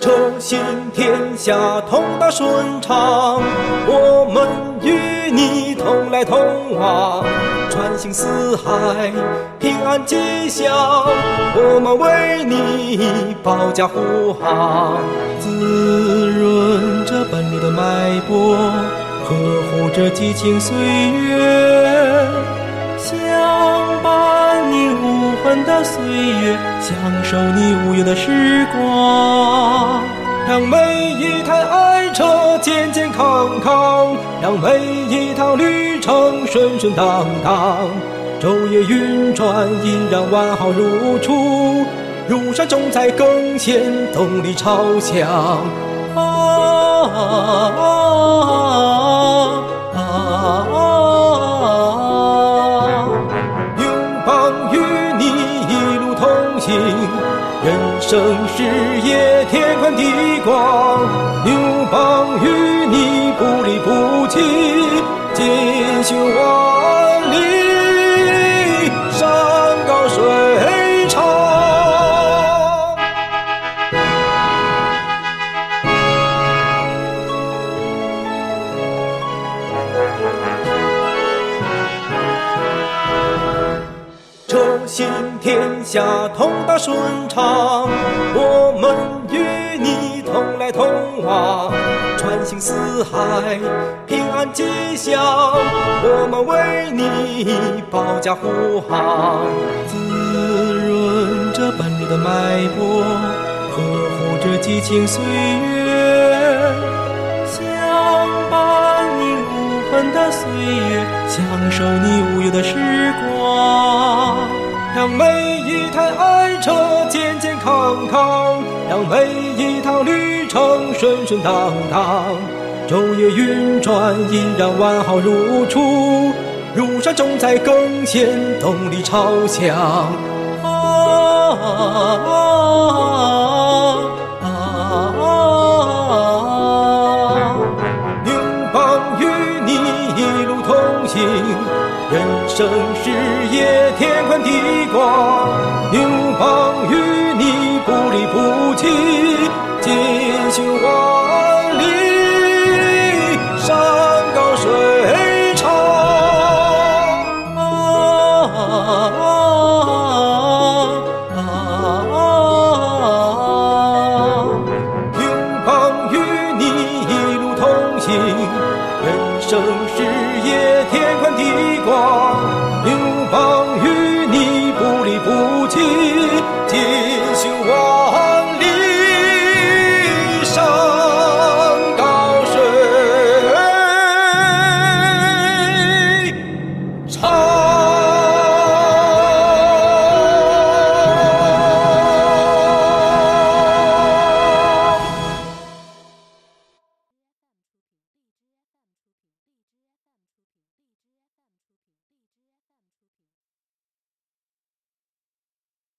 诚心天下通达顺畅我们与你同来同往穿行四海平安吉祥我们为你保驾护航滋润着奔流的脉搏呵护着激情岁月。享受你无忧的时光。让每一台爱车健健康康，让每一趟旅程顺顺当当。昼夜运转，依然完好如初。如山重在，更显动力超强。啊啊啊情，人生事业天宽地广。刘邦与你不离不弃，锦绣行天下，通达顺畅。我们与你同来同往，穿行四海，平安吉祥。我们为你保驾护航，滋润着本路的脉搏，呵护着激情岁月，相伴你无痕的岁月，享受你无忧的时光。让每一台爱车健健康康，让每一趟旅程顺顺当当。昼夜运转，依然完好如初。如山重在，更显动力超强。路同行，人生事业天宽地广。拥抱与你不离不弃，锦绣万里，山高水长。啊啊啊啊！拥抱与你一路同行，人生。